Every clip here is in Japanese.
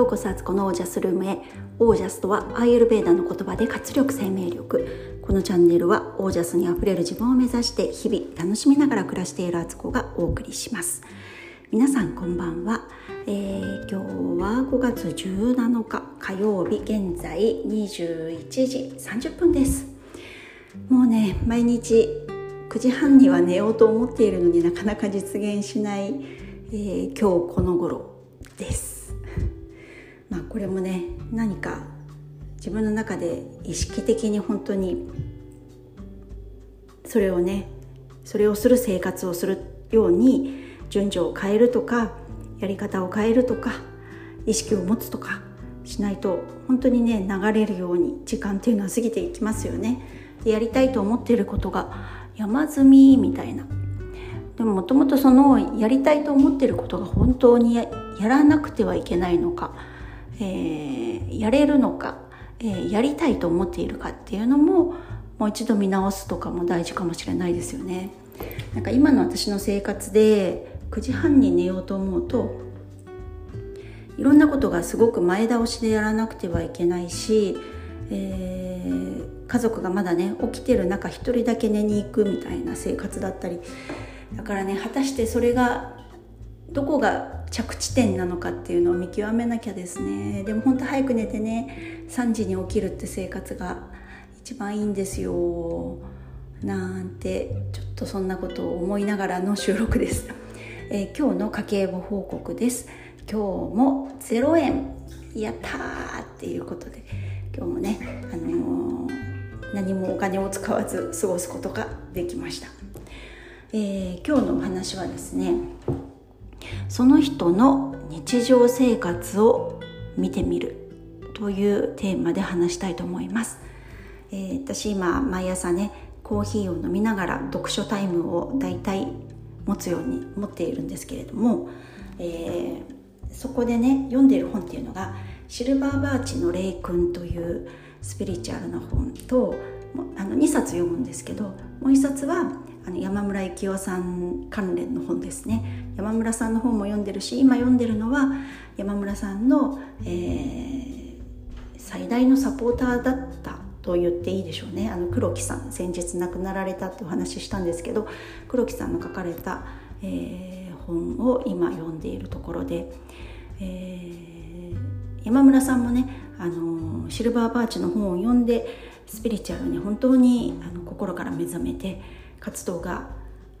ようこそあつこのオージャスルームへオージャスとはアーユルベーダの言葉で活力生命力。このチャンネルはオージャスにあふれる自分を目指して日々楽しみながら暮らしているあつこがお送りします。皆さんこんばんは、えー、今日は5月17日火曜日現在21時30分です。もうね毎日9時半には寝ようと思っているのになかなか実現しない、えー、今日この頃です。まあ、これもね何か自分の中で意識的に本当にそれをねそれをする生活をするように順序を変えるとかやり方を変えるとか意識を持つとかしないと本当にね流れるように時間っていうのは過ぎていきますよね。でやりたいと思っていることが山積みみたいなでももともとそのやりたいと思っていることが本当にやらなくてはいけないのかえー、やれるのか、えー、やりたいと思っているかっていうのももう一度見直すとかも大事かもしれないですよね。なんか今の私の生活で9時半に寝ようと思うといろんなことがすごく前倒しでやらなくてはいけないし、えー、家族がまだね起きてる中一人だけ寝に行くみたいな生活だったりだからね果たしてそれがどこが着地点なのかっていうのを見極めなきゃですね。でも本当早く寝てね3時に起きるって生活が一番いいんですよ。なんてちょっとそんなことを思いながらの収録です、えー、今日の家計簿報告です。今日も0円。やったーっていうことで。今日もね、あのー、何もお金を使わず過ごすことができました、えー、今日のお話はですねその人の日常生活を見てみるというテーマで話したいと思います、えー、私今毎朝ねコーヒーを飲みながら読書タイムをだいたい持つように持っているんですけれども、えー、そこでね読んでいる本っていうのがシルバーバーチの霊君というスピリチュアルな本とあの2冊読むんですけどもう1冊はあの山村幸雄さん関連の本ですね。山村さんの本も読んでるし今読んでるのは山村さんの、えー、最大のサポーターだったと言っていいでしょうね。あの黒木さん先日亡くなられたってお話ししたんですけど黒木さんの書かれた、えー、本を今読んでいるところで、えー、山村さんもねあのシルバーバーチの本を読んでスピリチュアルに本当にあの心から目覚めて活動が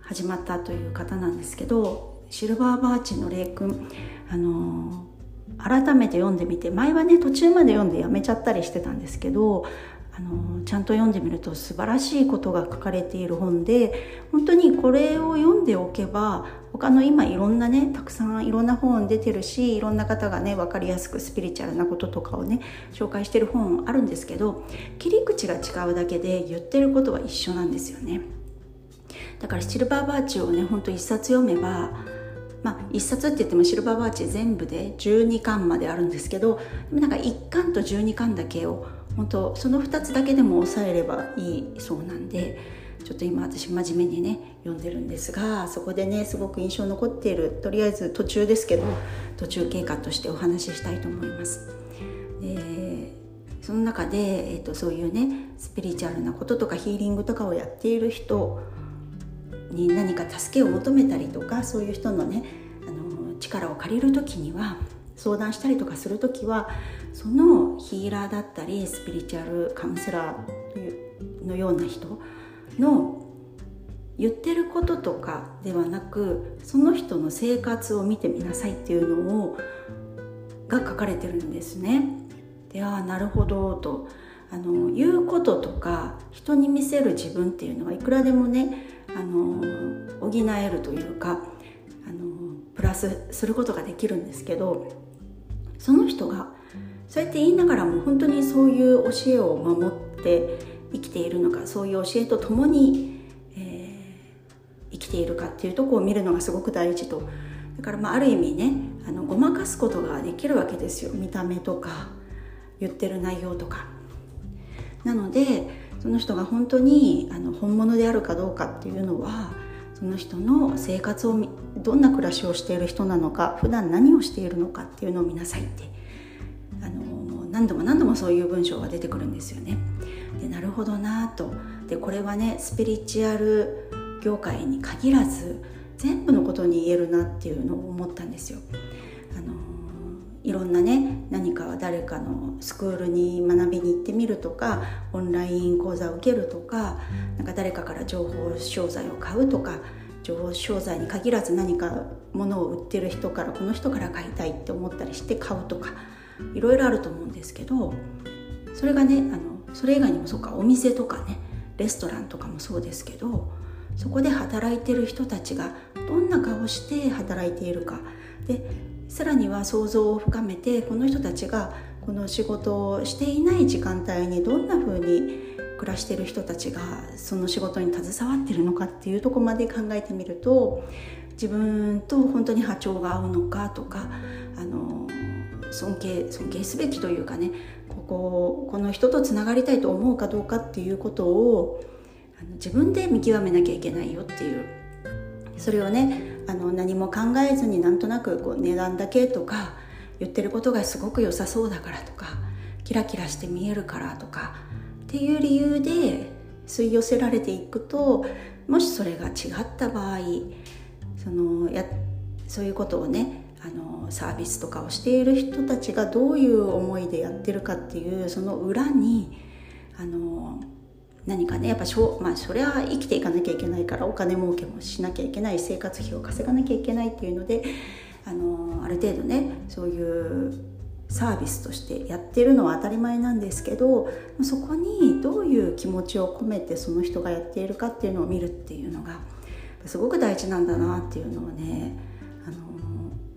始まったという方なんですけどシルバーバーチの霊君あの改めて読んでみて前はね途中まで読んでやめちゃったりしてたんですけどあのちゃんと読んでみると素晴らしいことが書かれている本で本当にこれを読んでおけば他の今いろんなねたくさんいろんな本出てるしいろんな方がね分かりやすくスピリチュアルなこととかをね紹介してる本あるんですけど切り口が違うだけで言ってることは一緒なんですよね。だからシルバーバーチをねほんと一冊読めばまあ一冊って言ってもシルバーバーチ全部で12巻まであるんですけどでもなんか1巻と12巻だけを本当その2つだけでも抑えればいいそうなんでちょっと今私真面目にね読んでるんですがそこでねすごく印象残っているとりあえず途中ですけど途中経過としてお話ししたいと思います。その中で、えーとそういうねスピリチュアルなこととかヒーリングとかをやっている人に何か助けを求めたりとかそういう人のねあの力を借りる時には相談したりとかする時はそのヒーラーだったりスピリチュアルカウンセラーのような人の言ってることとかではなくその人の生活を見てみなさいっていうのをが書かれてるんですね。でああなるほどとあの言うこととか人に見せる自分っていうのはいくらでもねあの補えるというかあのプラスすることができるんですけどその人がそうやって言いながらも本当にそういう教えを守って生きているのかそういう教えとともに、えー、生きているかっていうとこを見るのがすごく大事とだからまあある意味ねあのごまかすことができるわけですよ見た目とか言ってる内容とか。なのでその人が本当にあの本物であるかどうかっていうのはその人の生活をどんな暮らしをしている人なのか普段何をしているのかっていうのを見なさいってあの何度も何度もそういう文章が出てくるんですよね。でなるほどなとでこれはねスピリチュアル業界に限らず全部のことに言えるなっていうのを思ったんですよ。いろんなね何か誰かのスクールに学びに行ってみるとかオンライン講座を受けるとかなんか誰かから情報商材を買うとか情報商材に限らず何か物を売ってる人からこの人から買いたいって思ったりして買うとかいろいろあると思うんですけどそれがねあのそれ以外にもそうかお店とかねレストランとかもそうですけどそこで働いてる人たちがどんな顔して働いているか。でさらには想像を深めてこの人たちがこの仕事をしていない時間帯にどんな風に暮らしてる人たちがその仕事に携わってるのかっていうとこまで考えてみると自分と本当に波長が合うのかとかあの尊敬尊敬すべきというかねこここの人とつながりたいと思うかどうかっていうことを自分で見極めなきゃいけないよっていうそれをねあの何も考えずになんとなくこう値段だけとか言ってることがすごく良さそうだからとかキラキラして見えるからとかっていう理由で吸い寄せられていくともしそれが違った場合そのやそういうことをねあのサービスとかをしている人たちがどういう思いでやってるかっていうその裏にあの何かねやっぱしょ、まあ、それは生きていかなきゃいけないからお金儲けもしなきゃいけない生活費を稼がなきゃいけないっていうのであのある程度ねそういうサービスとしてやってるのは当たり前なんですけどそこにどういう気持ちを込めてその人がやっているかっていうのを見るっていうのがすごく大事なんだなっていうのをねあの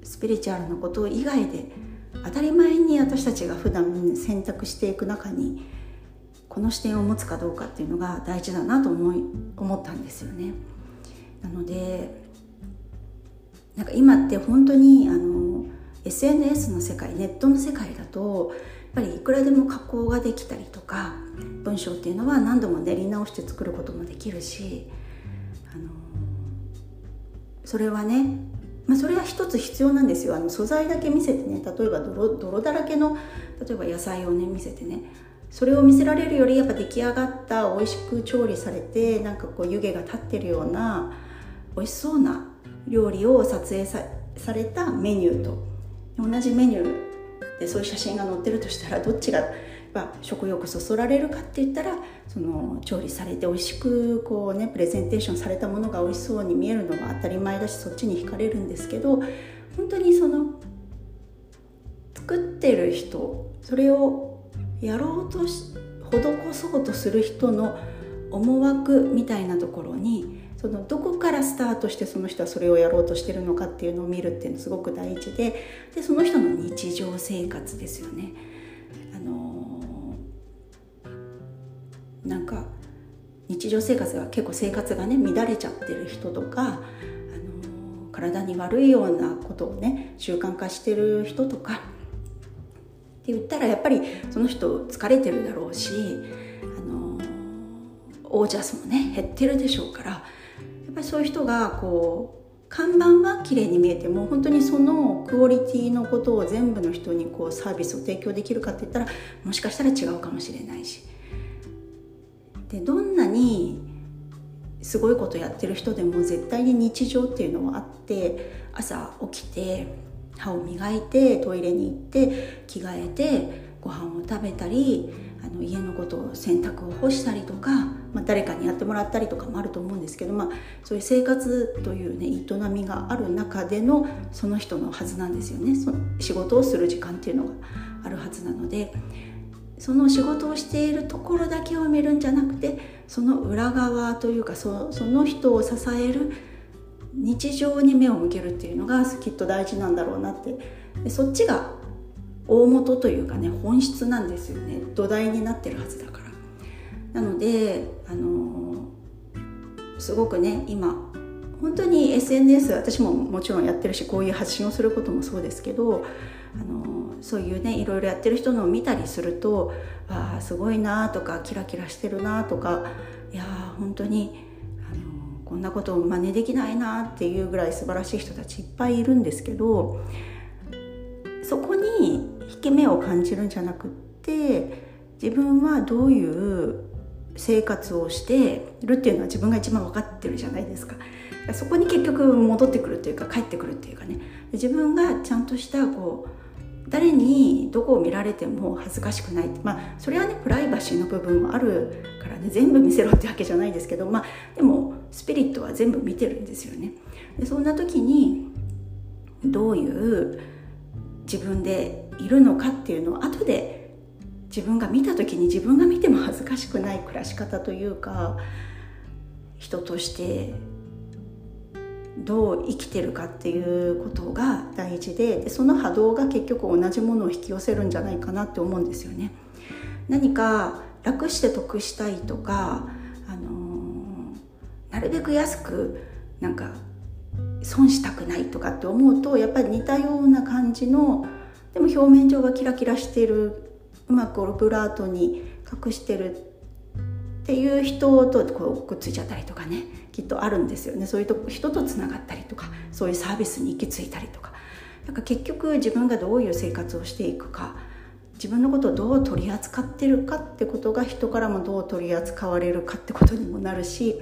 スピリチュアルのこと以外で当たり前に私たちが普段選択していく中にこの視点を持つかどうかっていうのが大事だなと思い思ったんですよね。なのでなんか今って本当にあの SNS の世界ネットの世界だとやっぱりいくらでも加工ができたりとか文章っていうのは何度も練り直して作ることもできるしあのそれはねまあ、それは一つ必要なんですよあの素材だけ見せてね例えば泥泥だらけの例えば野菜をね見せてねそれを見せられるよりやっぱ出来上がった美味しく調理されてなんかこう湯気が立ってるような美味しそうな料理を撮影されたメニューと同じメニューでそういう写真が載ってるとしたらどっちが食欲そそられるかって言ったらその調理されて美味しくこうねプレゼンテーションされたものが美味しそうに見えるのは当たり前だしそっちに惹かれるんですけど本当にその作ってる人それをやろうとし施そうとする人の思惑みたいなところにそのどこからスタートしてその人はそれをやろうとしてるのかっていうのを見るっていうのすごく大事ででその人の日常生活ですよね。あのー、なんか日常生活が結構生活がね乱れちゃってる人とか、あの、体に悪いようなことをね習慣化してる人とかって言ったらやっぱりその人疲れてるだろうしあのオージャスもね減ってるでしょうからやっぱりそういう人がこう看板は綺麗に見えても本当にそのクオリティのことを全部の人にこうサービスを提供できるかって言ったらもしかしたら違うかもしれないし。でどんなにすごいことやってる人でも絶対に日常っていうのはあって朝起きて歯を磨いてトイレに行って着替えてご飯を食べたりあの家のことを洗濯を干したりとか、まあ、誰かにやってもらったりとかもあると思うんですけど、まあ、そういう生活というね営みがある中でのその人のはずなんですよね。そ仕事をする時間っていうのがあるはずなのでその仕事をしているところだけを見るんじゃなくてその裏側というかそその人を支える日常に目を向けるっていうのがきっと大事なんだろうなって。でそっちが大元というかね本質なんですよね。土台になってるはずだから。なのであのすごくね今本当に SNS 私ももちろんやってるしこういう発信をすることもそうですけどあのそういうねいろいろやってる人のを見たりするとああすごいなとかキラキラしてるなとかいや本当にこんなことを真似できないなっていうぐらい素晴らしい人たちいっぱいいるんですけどそこに引け目を感じるんじゃなくって自分はどういう生活をしてるっていうのは自分が一番分かってるじゃないですか。そこに結局戻ってくるっていうか帰ってくるっていうかね。自分がちゃんとしたこう誰にどこを見られても恥ずかしくない。まあそれはねプライバシーの部分もあるからね全部見せろってわけじゃないですけどまあでもスピリットは全部見てるんですよねでそんな時にどういう自分でいるのかっていうのを後で自分が見た時に自分が見ても恥ずかしくない暮らし方というか人としてどう生きてるかっていうことが大事ででその波動が結局同じものを引き寄せるんじゃないかなって思うんですよね。何か楽して得したいとか、るべく安くなんか損したくないとかって思うとやっぱり似たような感じのでも表面上はキラキラしてるうまくオブラートに隠してるっていう人とこうくっついちゃったりとかねきっとあるんですよねそういうと人とつながったりとかそういうサービスに行き着いたりとかなんか結局自分がどういう生活をしていくか自分のことをどう取り扱ってるかってことが人からもどう取り扱われるかってことにもなるし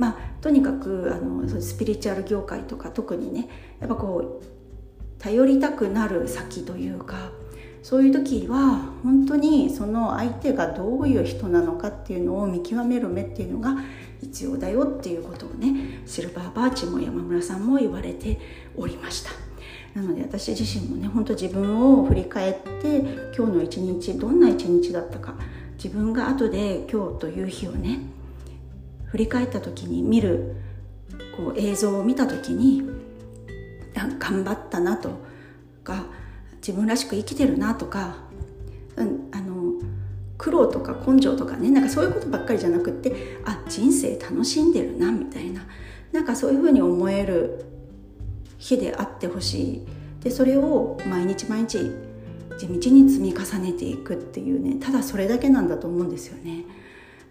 まあとにかくあのスピリチュアル業界とか特にねやっぱこう頼りたくなる先というかそういう時は本当にその相手がどういう人なのかっていうのを見極める目っていうのが必要だよっていうことをねシルバーバーチも山村さんも言われておりました。なので私自身もね本当自分を振り返って今日の一日どんな一日だったか自分が後で今日という日をね振り返った時に見るこう映像を見た時に頑張ったなとか自分らしく生きてるなとか、うん、あの苦労とか根性とかねなんかそういうことばっかりじゃなくってあ人生楽しんでるなみたいななんかそういうふうに思える日であってほしい。でそれを毎日毎日地道に積み重ねていくっていうねただそれだけなんだと思うんですよね。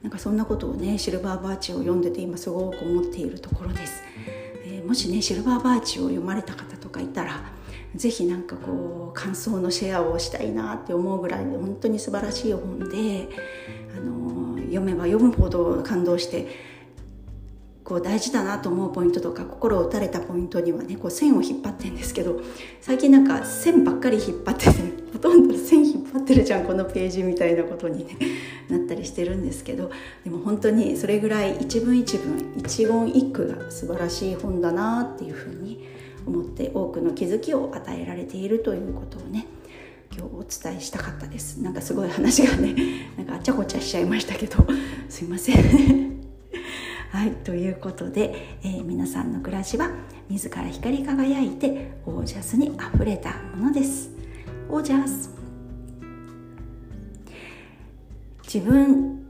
なんかそんなことをねシルバーバーチを読んでて今すごく思っているところです、えー、もしねシルバーバーチを読まれた方とかいたら是非なんかこう感想のシェアをしたいなって思うぐらい本当に素晴らしい本で、あの読めば読むほど感動してこう大事だなと思うポイントとか心を打たれたポイントにはねこう線を引っ張ってんですけど最近なんか線ばっかり引っ張っててほとんど線引っ張ってるじゃんこのページみたいなことに、ね、なったりしてるんですけどでも本当にそれぐらい一文一文一言一句が素晴らしい本だなっていうふうに思って多くの気づきを与えられているということをね今日お伝えしたかったです。なんかすごい話がね なんかあちゃこちゃしちゃいましたけど すいません。はいということで、えー、皆さんの暮らしは自ら光り輝いてオージャスにあふれたものです。オージャス。自分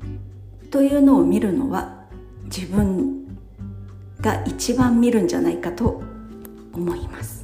というのを見るのは自分が一番見るんじゃないかと思います。